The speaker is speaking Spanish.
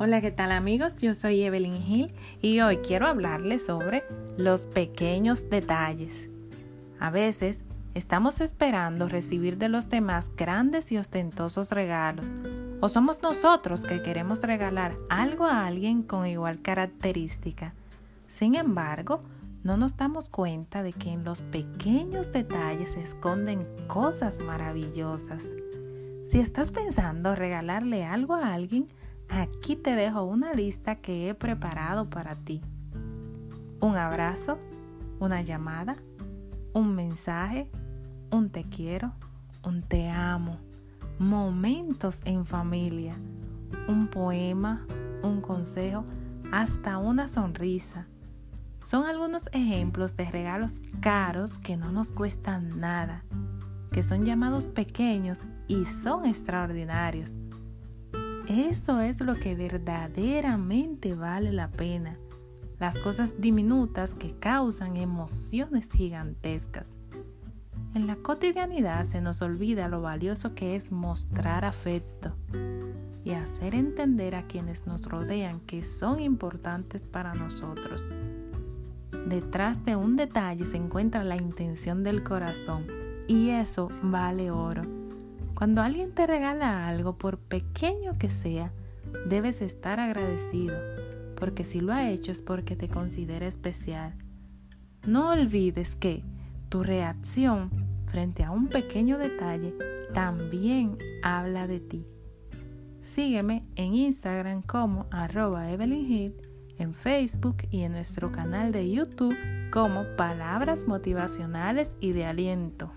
Hola, ¿qué tal amigos? Yo soy Evelyn Hill y hoy quiero hablarles sobre los pequeños detalles. A veces estamos esperando recibir de los demás grandes y ostentosos regalos, o somos nosotros que queremos regalar algo a alguien con igual característica. Sin embargo, no nos damos cuenta de que en los pequeños detalles se esconden cosas maravillosas. Si estás pensando regalarle algo a alguien, aquí te dejo una lista que he preparado para ti. Un abrazo, una llamada, un mensaje, un te quiero, un te amo, momentos en familia, un poema, un consejo, hasta una sonrisa. Son algunos ejemplos de regalos caros que no nos cuestan nada, que son llamados pequeños y son extraordinarios. Eso es lo que verdaderamente vale la pena. Las cosas diminutas que causan emociones gigantescas. En la cotidianidad se nos olvida lo valioso que es mostrar afecto y hacer entender a quienes nos rodean que son importantes para nosotros. Detrás de un detalle se encuentra la intención del corazón y eso vale oro. Cuando alguien te regala algo, por pequeño que sea, debes estar agradecido, porque si lo ha hecho es porque te considera especial. No olvides que tu reacción frente a un pequeño detalle también habla de ti. Sígueme en Instagram como arroba Evelyn Hill, en Facebook y en nuestro canal de YouTube como Palabras Motivacionales y de Aliento.